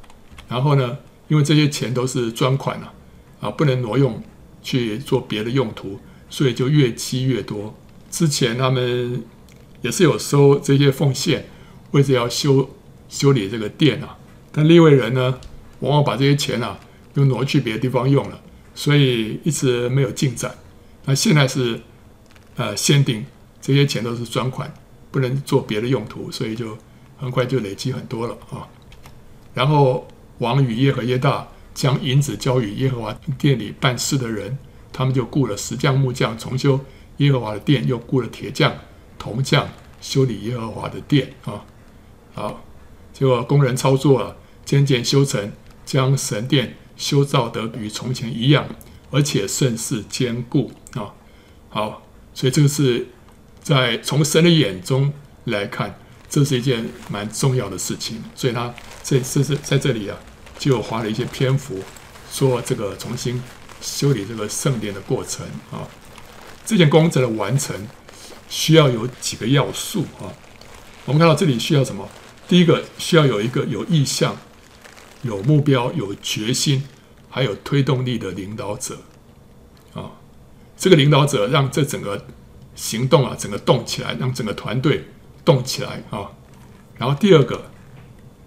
然后呢，因为这些钱都是专款啊，啊，不能挪用去做别的用途，所以就越积越多。之前他们也是有收这些奉献，为着要修修理这个殿啊，但利未人呢，往往把这些钱啊。又挪去别的地方用了，所以一直没有进展。那现在是呃限定这些钱都是专款，不能做别的用途，所以就很快就累积很多了啊。然后王与耶和耶大将银子交与耶和华殿里办事的人，他们就雇了石匠、木匠重修耶和华的殿，又雇了铁匠、铜匠修理耶和华的殿啊。好，结果工人操作了，渐渐修成，将神殿。修造得与从前一样，而且甚是坚固啊！好，所以这个是在从神的眼中来看，这是一件蛮重要的事情。所以他这这是在这里啊，就花了一些篇幅说这个重新修理这个圣殿的过程啊。这件工程的完成需要有几个要素啊。我们看到这里需要什么？第一个需要有一个有意向。有目标、有决心，还有推动力的领导者啊，这个领导者让这整个行动啊，整个动起来，让整个团队动起来啊。然后第二个，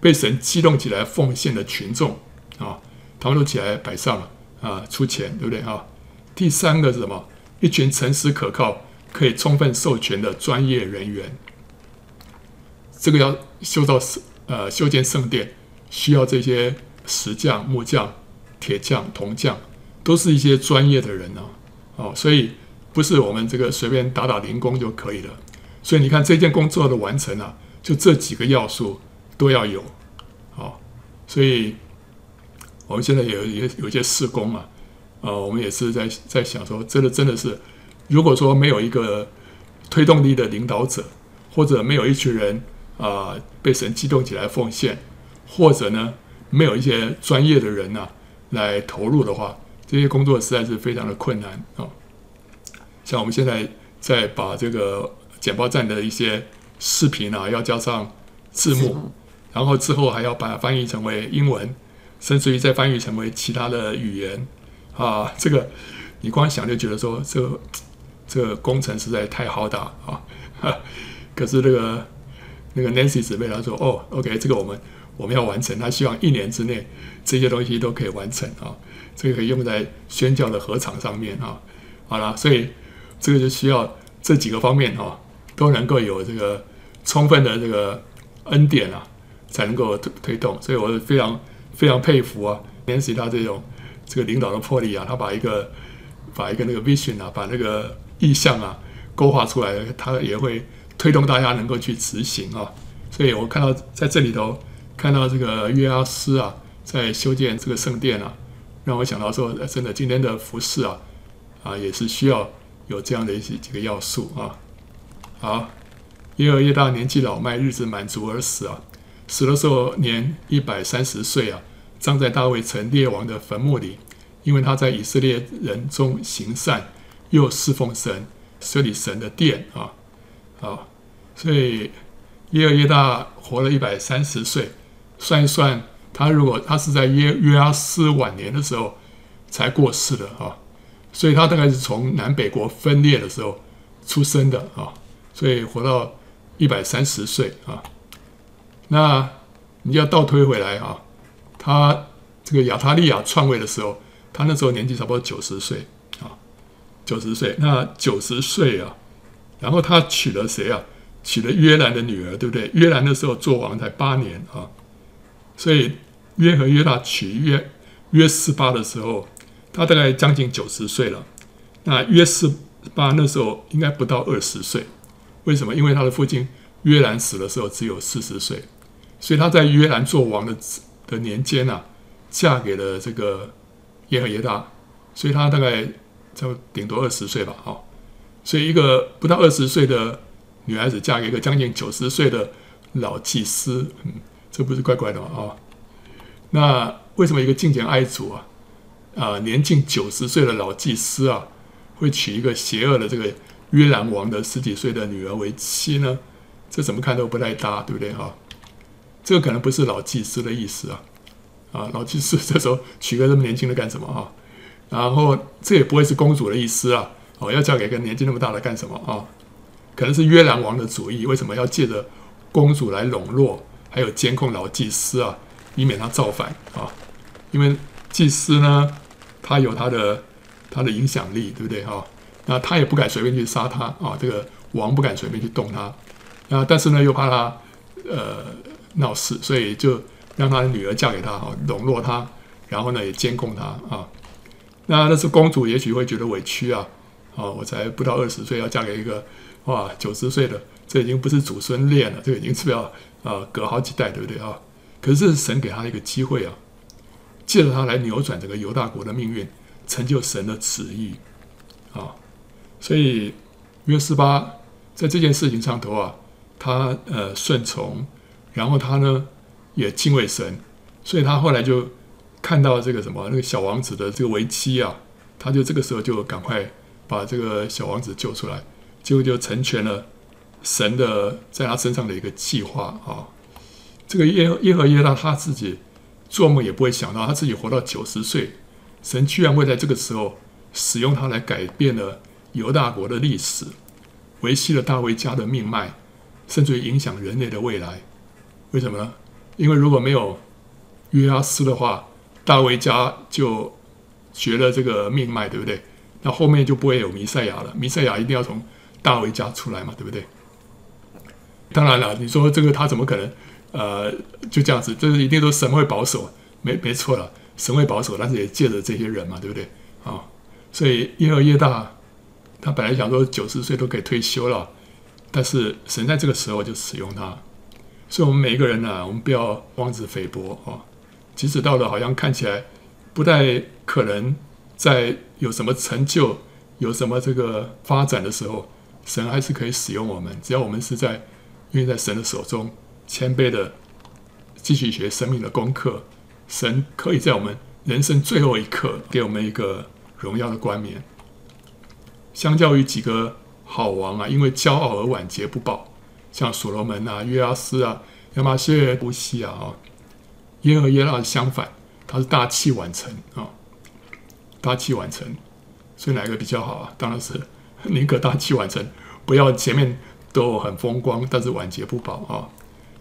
被神激动起来奉献的群众啊，他们都起来摆上了啊，出钱，对不对啊？第三个是什么？一群诚实可靠、可以充分授权的专业人员。这个要修造圣呃修建圣殿。需要这些石匠、木匠、铁匠、铜匠，都是一些专业的人呢、哦，所以不是我们这个随便打打零工就可以了。所以你看这件工作的完成啊，就这几个要素都要有，哦，所以我们现在有有有些施工啊，啊，我们也是在在想说，真的真的是，如果说没有一个推动力的领导者，或者没有一群人啊被神激动起来奉献，或者呢没有一些专业的人呐、啊、来投入的话，这些工作实在是非常的困难啊。像我们现在在把这个。简报站的一些视频啊，要加上字幕，然后之后还要把它翻译成为英文，甚至于再翻译成为其他的语言啊。这个你光想就觉得说，这个这个工程实在太浩大啊。可是那个那个 Nancy 姊妹她说：“哦，OK，这个我们我们要完成。他希望一年之内这些东西都可以完成啊。这个可以用在宣教的合场上面啊。好了，所以这个就需要这几个方面哈。”都能够有这个充分的这个恩典啊，才能够推推动，所以我是非常非常佩服啊，Nancy 他这种这个领导的魄力啊，他把一个把一个那个 vision 啊，把那个意向啊勾画出来，他也会推动大家能够去执行啊。所以我看到在这里头看到这个约阿施啊，在修建这个圣殿啊，让我想到说，真的今天的服饰啊啊也是需要有这样的一些几个要素啊。好，耶和耶大年纪老迈，日子满足而死啊！死的时候年一百三十岁啊，葬在大卫城列王的坟墓里，因为他在以色列人中行善，又侍奉神，设立神的殿啊！啊，所以耶和耶大活了一百三十岁，算一算，他如果他是在约约阿斯晚年的时候才过世的啊，所以他大概是从南北国分裂的时候出生的啊。所以活到一百三十岁啊，那你要倒推回来啊，他这个亚他利亚篡位的时候，他那时候年纪差不多九十岁啊，九十岁。那九十岁啊，然后他娶了谁啊？娶了约兰的女儿，对不对？约兰那时候做王才八年啊，所以约和约大娶约约四八的时候，他大概将近九十岁了。那约四八那时候应该不到二十岁。为什么？因为他的父亲约兰死的时候只有四十岁，所以他在约兰做王的的年间啊，嫁给了这个耶和耶大，所以他大概就顶多二十岁吧，哦，所以一个不到二十岁的女孩子嫁给一个将近九十岁的老祭司，嗯，这不是怪怪的吗？哦，那为什么一个敬虔爱主啊，啊，年近九十岁的老祭司啊，会娶一个邪恶的这个？约兰王的十几岁的女儿为妻呢？这怎么看都不太搭，对不对哈？这个可能不是老祭司的意思啊！啊，老祭司 这时候娶个这么年轻的干什么啊？然后这也不会是公主的意思啊！哦，要嫁给一个年纪那么大的干什么啊？可能是约兰王的主意，为什么要借着公主来笼络，还有监控老祭司啊，以免他造反啊？因为祭司呢，他有他的他的影响力，对不对哈？那他也不敢随便去杀他啊，这个王不敢随便去动他，啊，但是呢又怕他呃闹事，所以就让他的女儿嫁给他啊，笼络他，然后呢也监控他啊。那那是公主也许会觉得委屈啊，啊，我才不到二十岁要嫁给一个哇九十岁的，这已经不是祖孙恋了，这已经是要啊隔好几代，对不对啊？可是这是神给他一个机会啊，借着他来扭转这个犹大国的命运，成就神的旨意啊。所以约示巴在这件事情上头啊，他呃顺从，然后他呢也敬畏神，所以他后来就看到这个什么那个小王子的这个为妻啊，他就这个时候就赶快把这个小王子救出来，结果就成全了神的在他身上的一个计划啊。这个耶耶和耶大他自己做梦也不会想到，他自己活到九十岁，神居然会在这个时候使用他来改变了。犹大国的历史，维系了大卫家的命脉，甚至于影响人类的未来。为什么呢？因为如果没有约阿施的话，大卫家就绝了这个命脉，对不对？那后面就不会有弥赛亚了。弥赛亚一定要从大卫家出来嘛，对不对？当然了，你说这个他怎么可能？呃，就这样子，这是一定都神会保守，没没错了，神会保守，但是也借着这些人嘛，对不对？啊，所以耶和耶大。他本来想说九十岁都可以退休了，但是神在这个时候就使用他。所以，我们每一个人呢、我们不要妄自菲薄啊！即使到了好像看起来不太可能再有什么成就、有什么这个发展的时候，神还是可以使用我们。只要我们是在因为在神的手中谦卑的继续学生命的功课，神可以在我们人生最后一刻给我们一个荣耀的冠冕。相较于几个好王啊，因为骄傲而晚节不保。像所罗门啊、约阿斯啊、亚玛谢乌西啊，啊，耶和耶大相反，他是大器晚成啊，大器晚成，所以哪个比较好啊？当然是 宁可大器晚成，不要前面都很风光，但是晚节不保啊。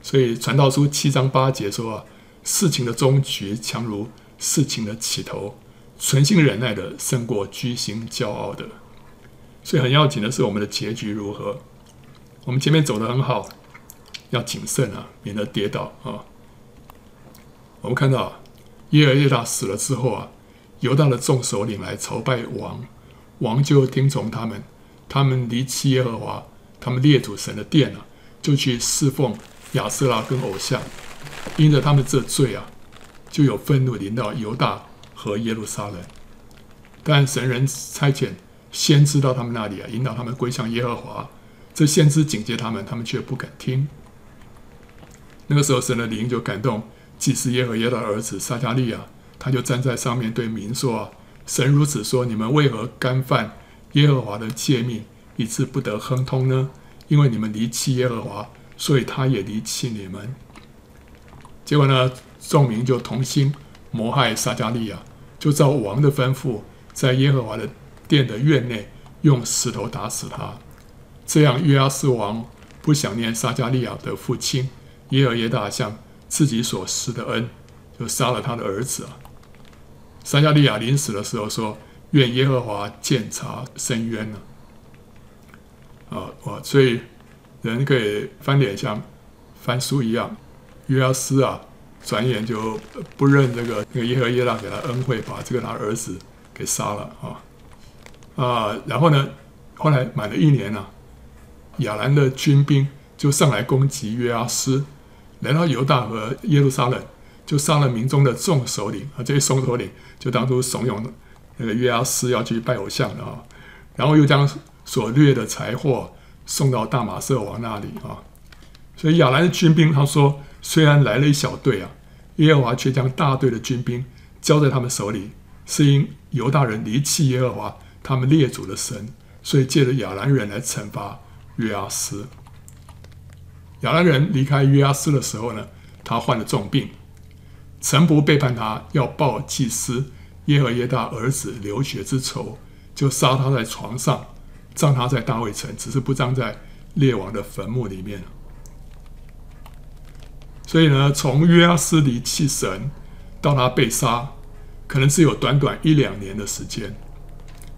所以传道书七章八节说啊，事情的终局强如事情的起头，存心忍耐的胜过居心骄傲的。所以很要紧的是我们的结局如何。我们前面走得很好，要谨慎啊，免得跌倒啊。我们看到耶和华耶大死了之后啊，犹大的众首领来朝拜王，王就听从他们，他们离弃耶和华，他们列祖神的殿啊，就去侍奉亚瑟拉跟偶像，因着他们这罪啊，就有愤怒临到犹大和耶路撒冷。但神人差遣先知到他们那里啊，引导他们归向耶和华。这先知警戒他们，他们却不敢听。那个时候，神的灵就感动祭司耶和耶的儿子撒迦利亚，他就站在上面对民说：“啊，神如此说，你们为何干犯耶和华的诫命，以致不得亨通呢？因为你们离弃耶和华，所以他也离弃你们。”结果呢，众民就同心谋害撒迦利亚，就照王的吩咐，在耶和华的殿的院内用石头打死他。这样，约阿斯王不想念撒迦利亚的父亲耶和耶大向自己所施的恩，就杀了他的儿子啊。撒迦利亚临死的时候说：“愿耶和华鉴察伸冤呢。”啊，哇！所以人可以翻脸像翻书一样。约阿斯啊，转眼就不认这个那个耶和耶大给他恩惠，把这个他儿子给杀了啊啊！然后呢，后来满了一年了。亚兰的军兵就上来攻击约阿斯，来到犹大和耶路撒冷，就杀了民中的众首领啊。这些众首领就当初怂恿那个约阿斯要去拜偶像的啊，然后又将所掠的财货送到大马色王那里啊。所以亚兰的军兵他说，虽然来了一小队啊，耶和华却将大队的军兵交在他们手里，是因犹大人离弃耶和华他们列祖的神，所以借着亚兰人来惩罚。约阿斯，亚兰人离开约阿斯的时候呢，他患了重病，臣仆背叛他，要报祭司耶和耶大儿子流血之仇，就杀他在床上，葬他在大卫城，只是不葬在列王的坟墓里面。所以呢，从约阿斯离弃神到他被杀，可能是有短短一两年的时间，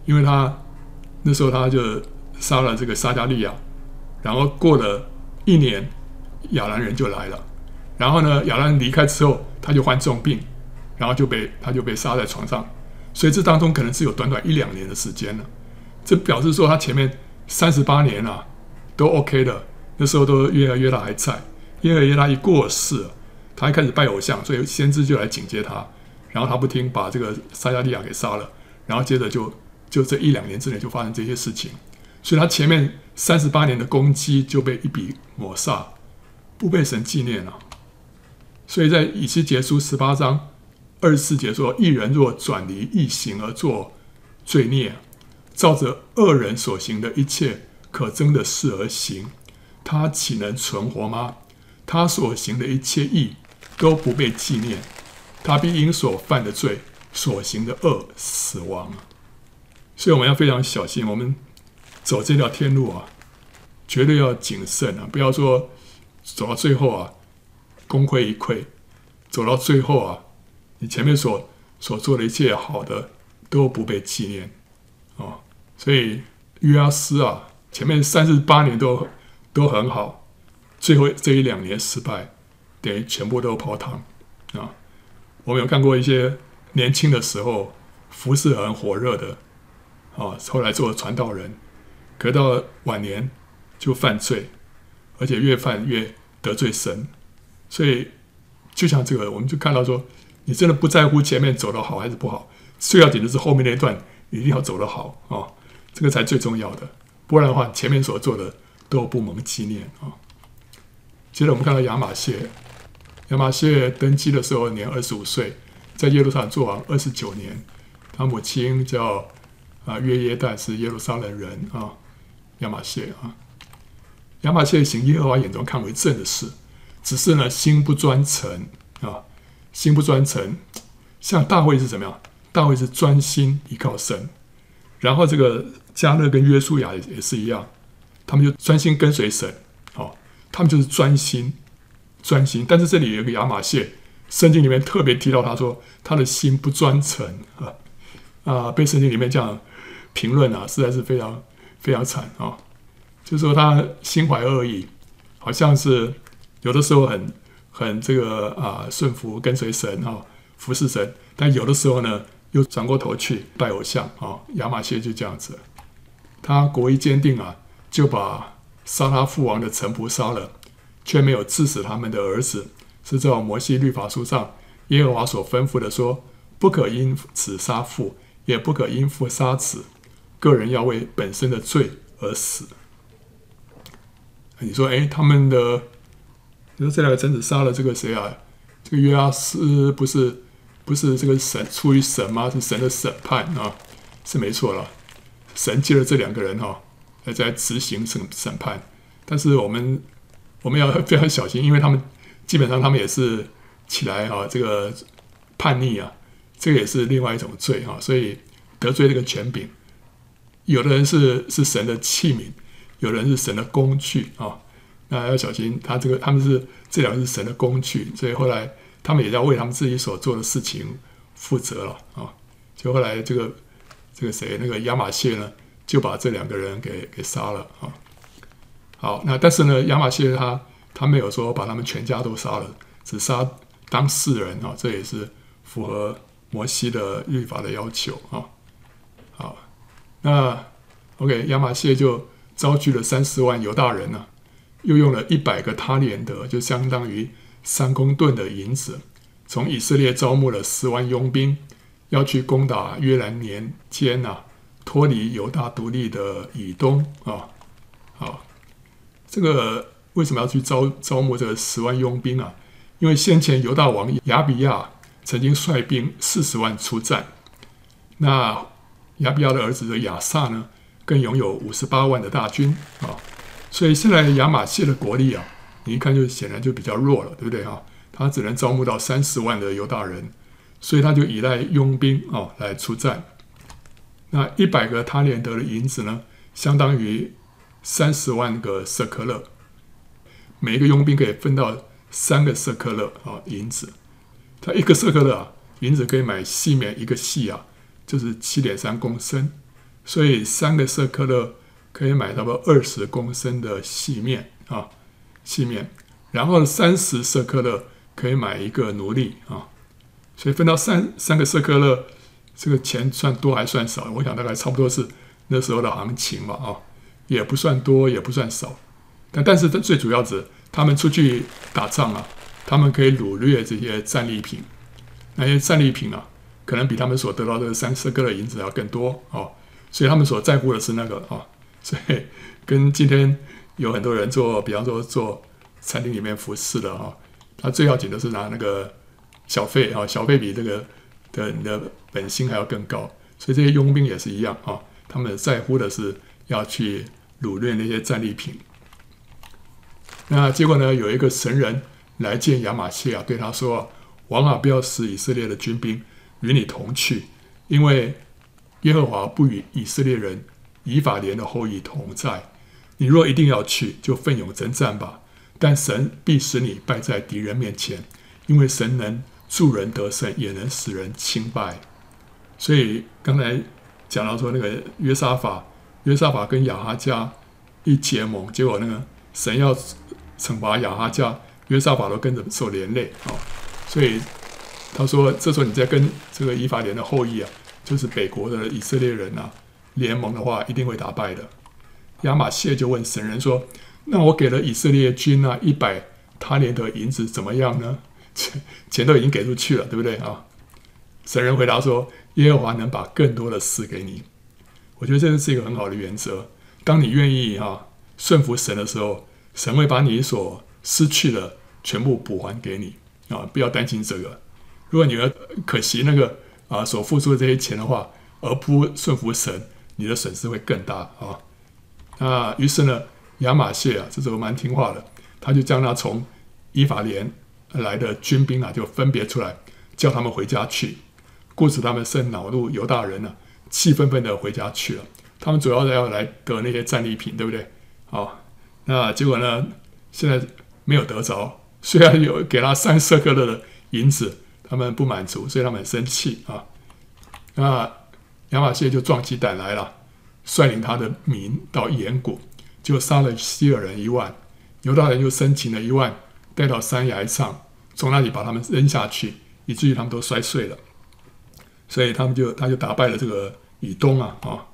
因为他那时候他就杀了这个撒迦利亚。然后过了一年，亚兰人就来了。然后呢，亚兰人离开之后，他就患重病，然后就被他就被杀在床上。所以这当中可能是有短短一两年的时间了。这表示说他前面三十八年啊都 OK 的，那时候都耶和耶大还在。耶和耶大一过世，他还开始拜偶像，所以先知就来警戒他。然后他不听，把这个撒迦利亚给杀了。然后接着就就这一两年之内就发生这些事情。所以他前面三十八年的功绩就被一笔抹煞，不被神纪念了。所以在以西结书十八章二十四节说：“一人若转离义行而作罪孽，照着恶人所行的一切可憎的事而行，他岂能存活吗？他所行的一切义都不被纪念，他必因所犯的罪、所行的恶死亡。”所以我们要非常小心，我们。走这条天路啊，绝对要谨慎啊！不要说走到最后啊，功亏一篑；走到最后啊，你前面所所做的一切好的都不被纪念。所以约阿斯啊，前面三十八年都都很好，最后这一两年失败，等于全部都泡汤啊！我们有看过一些年轻的时候服事很火热的啊，后来做传道人。可到晚年就犯罪，而且越犯越得罪神。所以就像这个，我们就看到说，你真的不在乎前面走得好还是不好，最要紧的是后面那一段一定要走得好啊，这个才最重要的。不然的话，前面所做的都不蒙纪念啊。接着我们看到亚玛谢，亚玛谢登基的时候年二十五岁，在耶路撒冷做王二十九年。他母亲叫啊约耶旦，是耶路撒冷人啊。亚玛谢啊，亚玛谢行耶和华眼中看为正的事，只是呢心不专诚啊，心不专诚。像大卫是怎么样？大卫是专心依靠神，然后这个加勒跟约书亚也也是一样，他们就专心跟随神。他们就是专心，专心。但是这里有个亚玛谢，圣经里面特别提到他说他的心不专诚啊啊，被圣经里面这样评论啊，实在是非常非常惨啊。就说他心怀恶意，好像是有的时候很很这个啊顺服跟随神啊服侍神，但有的时候呢又转过头去拜偶像啊。亚玛谢就这样子，他国意坚定啊，就把。杀他父王的臣仆杀了，却没有刺死他们的儿子，是照摩西律法书上耶和华所吩咐的说：不可因此杀父，也不可因父杀子，个人要为本身的罪而死。你说，哎，他们的，你说这两个臣子杀了这个谁啊？这个约阿斯不是不是这个神出于神吗？是神的审判啊，是没错了。神借了这两个人哈、啊。在执行审审判，但是我们我们要非常小心，因为他们基本上他们也是起来啊，这个叛逆啊，这个也是另外一种罪哈，所以得罪这个权柄，有的人是是神的器皿，有的人是神的工具啊，那要小心，他这个他们是这两个是神的工具，所以后来他们也要为他们自己所做的事情负责了啊，就后来这个这个谁那个亚马谢呢？就把这两个人给给杀了啊！好，那但是呢，亚马谢他他没有说把他们全家都杀了，只杀当事人啊，这也是符合摩西的律法的要求啊。好，那 OK，亚马谢就招聚了三十万犹大人呢、又用了一百个他连德，就相当于三公吨的银子，从以色列招募了十万佣兵，要去攻打约兰年间啊。脱离犹大独立的以东啊，好，这个为什么要去招招募这个十万佣兵啊？因为先前犹大王亚比亚曾经率兵四十万出战，那亚比亚的儿子的亚萨呢，更拥有五十八万的大军啊，所以现在亚玛谢的国力啊，你一看就显然就比较弱了，对不对哈？他只能招募到三十万的犹大人，所以他就依赖佣兵哦来出战。那一百个他连得的银子呢，相当于三十万个舍客勒，每一个佣兵可以分到三个舍客勒啊银子。他一个舍客勒啊，银子可以买细面一个细啊，就是七点三公升，所以三个舍客勒可以买到个二十公升的细面啊，细面。然后三十舍客勒可以买一个奴隶啊，所以分到三三个舍客勒。这个钱算多还算少？我想大概差不多是那时候的行情吧，啊，也不算多，也不算少。但但是最主要是他们出去打仗啊，他们可以掳掠这些战利品，那些战利品啊，可能比他们所得到的三四个的银子要更多啊。所以他们所在乎的是那个啊，所以跟今天有很多人做，比方说做餐厅里面服侍的啊，他最要紧的是拿那个小费啊，小费比这个。的你的本薪还要更高，所以这些佣兵也是一样啊，他们在乎的是要去掳掠那些战利品。那结果呢，有一个神人来见亚玛谢啊，对他说：“王啊，不要使以色列的军兵与你同去，因为耶和华不与以色列人以法莲的后裔同在。你若一定要去，就奋勇征战吧。但神必使你败在敌人面前，因为神能。”助人得胜，也能使人倾败。所以刚才讲到说，那个约沙法，约沙法跟亚哈家一结盟，结果那个神要惩罚亚哈家，约沙法都跟着受连累啊。所以他说，这时候你再跟这个以法莲的后裔啊，就是北国的以色列人啊联盟的话，一定会打败的。亚玛谢就问神人说：“那我给了以色列军啊一百他连的银子怎么样呢？钱 钱都已经给出去了，对不对啊？”神人回答说：“耶和华能把更多的赐给你。”我觉得这是一个很好的原则。当你愿意哈顺服神的时候，神会把你所失去的全部补还给你啊！不要担心这个。如果你要可惜那个啊所付出的这些钱的话，而不顺服神，你的损失会更大啊！那于是呢，亚马逊啊，这时候蛮听话的，他就将他从以法莲来的军兵啊，就分别出来，叫他们回家去。故此，他们甚恼怒犹大人呢、啊，气愤愤的回家去了。他们主要是要来得那些战利品，对不对？好，那结果呢？现在没有得着，虽然有给他三舍客勒的银子，他们不满足，所以他们很生气啊。那亚玛谢就壮起胆来了，率领他的民到盐谷，就杀了希尔人一万，犹大人又生擒了一万，带到山崖上，从那里把他们扔下去，以至于他们都摔碎了。所以他们就他就打败了这个以东啊啊！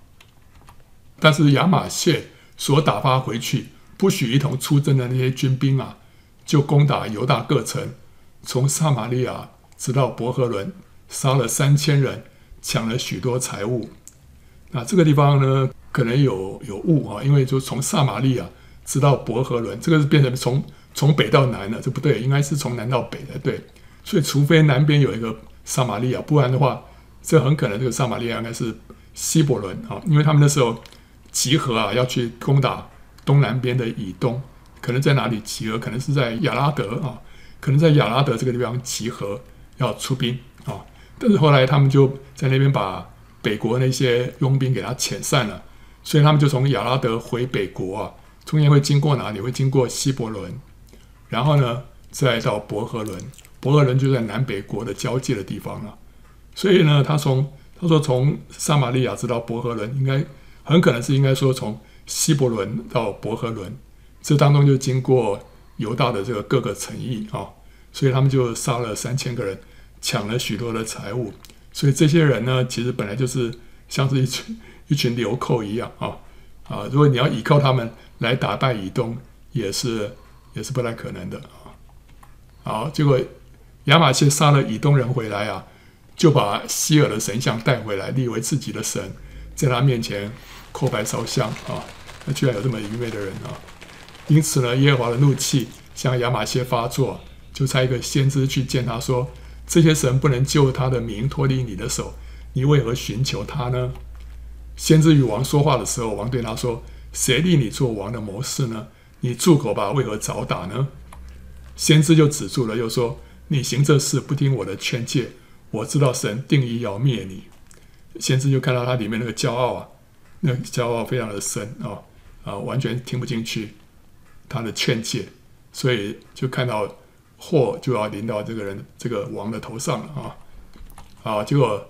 但是亚玛谢所打发回去，不许一同出征的那些军兵啊，就攻打犹大各城，从撒玛利亚直到伯和仑，杀了三千人，抢了许多财物。那这个地方呢，可能有有误啊，因为就从撒玛利亚直到伯和仑，这个是变成从从北到南的，这不对，应该是从南到北的，对。所以除非南边有一个撒玛利亚，不然的话，这很可能这个撒玛利亚应该是希伯伦啊，因为他们那时候集合啊，要去攻打。东南边的以东，可能在哪里集合？可能是在亚拉德啊，可能在亚拉德这个地方集合，要出兵啊。但是后来他们就在那边把北国那些佣兵给他遣散了，所以他们就从亚拉德回北国啊。中间会经过哪里？会经过希伯伦，然后呢，再到伯和伦。伯和伦就在南北国的交界的地方了。所以呢，他从他说从撒玛利亚直到伯和伦，应该很可能是应该说从。希伯伦到伯和伦，这当中就经过犹大的这个各个城邑啊，所以他们就杀了三千个人，抢了许多的财物。所以这些人呢，其实本来就是像是一群一群流寇一样啊啊！如果你要依靠他们来打败以东，也是也是不太可能的啊。好，结果亚玛谢杀了以东人回来啊，就把希尔的神像带回来，立为自己的神，在他面前叩拜烧香啊。那居然有这么愚昧的人啊！因此呢，耶和华的怒气向亚玛谢发作，就差一个先知去见他说：“这些神不能救他的民脱离你的手，你为何寻求他呢？”先知与王说话的时候，王对他说：“谁立你做王的谋士呢？你住口吧！为何找打呢？”先知就止住了，又说：“你行这事不听我的劝诫，我知道神定意要灭你。”先知就看到他里面那个骄傲啊，那个骄傲非常的深啊。啊，完全听不进去他的劝诫，所以就看到祸就要临到这个人、这个王的头上了啊！啊，结果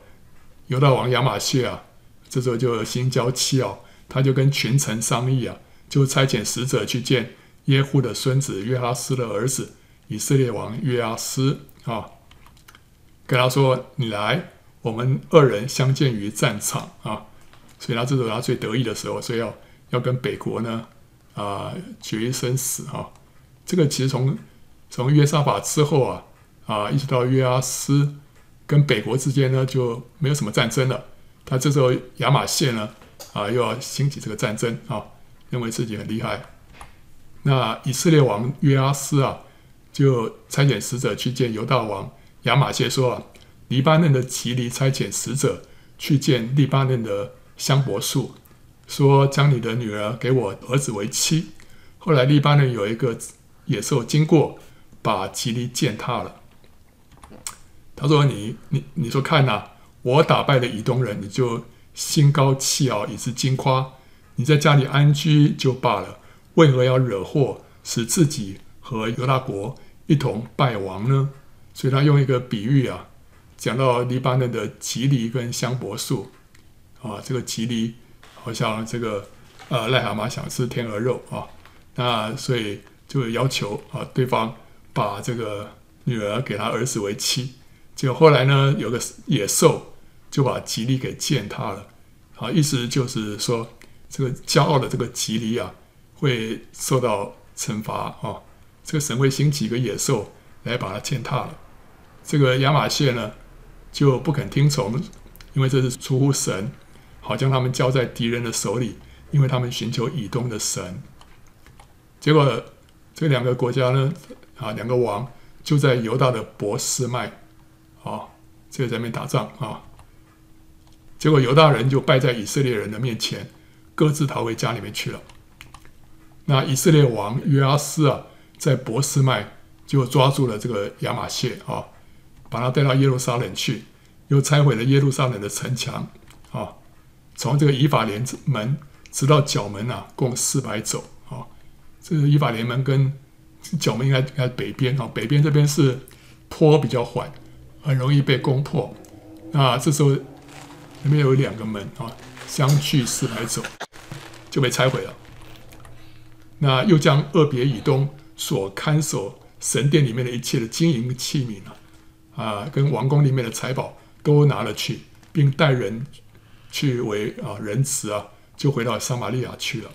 犹大王亚玛谢啊，这时候就心焦气傲，他就跟群臣商议啊，就差遣使者去见耶户的孙子约阿斯的儿子以色列王约阿斯啊，跟他说：“你来，我们二人相见于战场啊！”所以他这时候他最得意的时候，所以要。要跟北国呢，啊、决一生死啊！这个其实从从约沙法之后啊，啊，一直到约阿斯跟北国之间呢，就没有什么战争了。他这时候亚玛谢呢，啊，又要兴起这个战争啊，认为自己很厉害。那以色列王约阿斯啊，就差遣使者去见犹大王亚玛谢，说啊，黎巴嫩的吉利差遣使者去见黎巴嫩的香柏树。说，将你的女儿给我儿子为妻。后来黎巴嫩有一个野兽经过，把吉利践踏了。他说：“你你你说看呐，我打败了以东人，你就心高气傲，以致矜夸。你在家里安居就罢了，为何要惹祸，使自己和犹大国一同败亡呢？”所以他用一个比喻啊，讲到黎巴嫩的吉藜跟香柏树啊，这个吉藜。好像这个呃癞蛤蟆想吃天鹅肉啊，那所以就要求啊对方把这个女儿给他儿子为妻。结果后来呢，有个野兽就把吉藜给践踏了。啊，意思就是说这个骄傲的这个吉利啊，会受到惩罚啊。这个神会兴起一个野兽来把它践踏了。这个亚玛谢呢，就不肯听从，因为这是出乎神，好将他们交在敌人的手里，因为他们寻求以东的神。结果这两个国家呢，啊，两个王就在犹大的博斯麦，啊，这个在那边打仗啊。结果犹大人就败在以色列人的面前，各自逃回家里面去了。那以色列王约阿斯啊，在伯斯麦就抓住了这个亚玛谢啊，把他带到耶路撒冷去，又拆毁了耶路撒冷的城墙啊，从这个以法莲门直到角门啊，共四百走啊。这个以法莲门跟角门应该应该北边啊，北边这边是坡比较缓，很容易被攻破。那这时候。里面有两个门啊，相距四百肘就被拆毁了。那又将二别以东所看守神殿里面的一切的金银器皿啊，啊，跟王宫里面的财宝都拿了去，并带人去为啊仁慈啊，就回到撒玛利亚去了。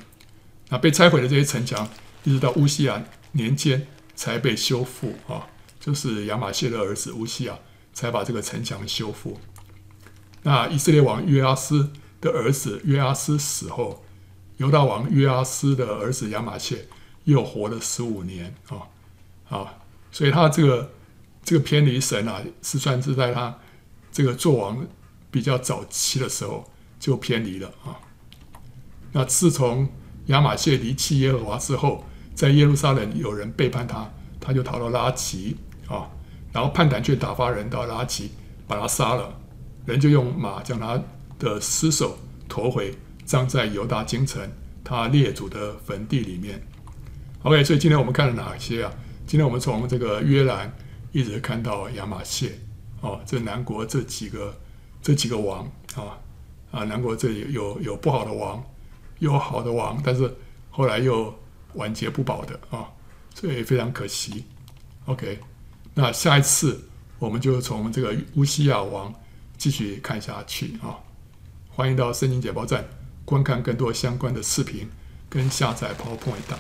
那被拆毁的这些城墙，一直到乌西亚年间才被修复啊，就是亚玛谢的儿子乌西亚才把这个城墙修复。那以色列王约阿斯的儿子约阿斯死后，犹大王约阿斯的儿子亚玛谢又活了十五年啊啊，所以他这个这个偏离神啊，是算是在他这个做王比较早期的时候就偏离了啊。那自从亚玛谢离弃耶和华之后，在耶路撒冷有人背叛他，他就逃到拉吉啊，然后叛胆却打发人到拉吉把他杀了。人就用马将他的尸首驮回，葬在犹大京城他列祖的坟地里面。OK，所以今天我们看了哪些啊？今天我们从这个约兰一直看到亚玛谢哦，这南国这几个这几个王啊啊，南国这里有有不好的王，有好的王，但是后来又晚节不保的啊，所以非常可惜。OK，那下一次我们就从这个乌西亚王。继续看下去啊！欢迎到森林解报站观看更多相关的视频跟下载 PowerPoint 档！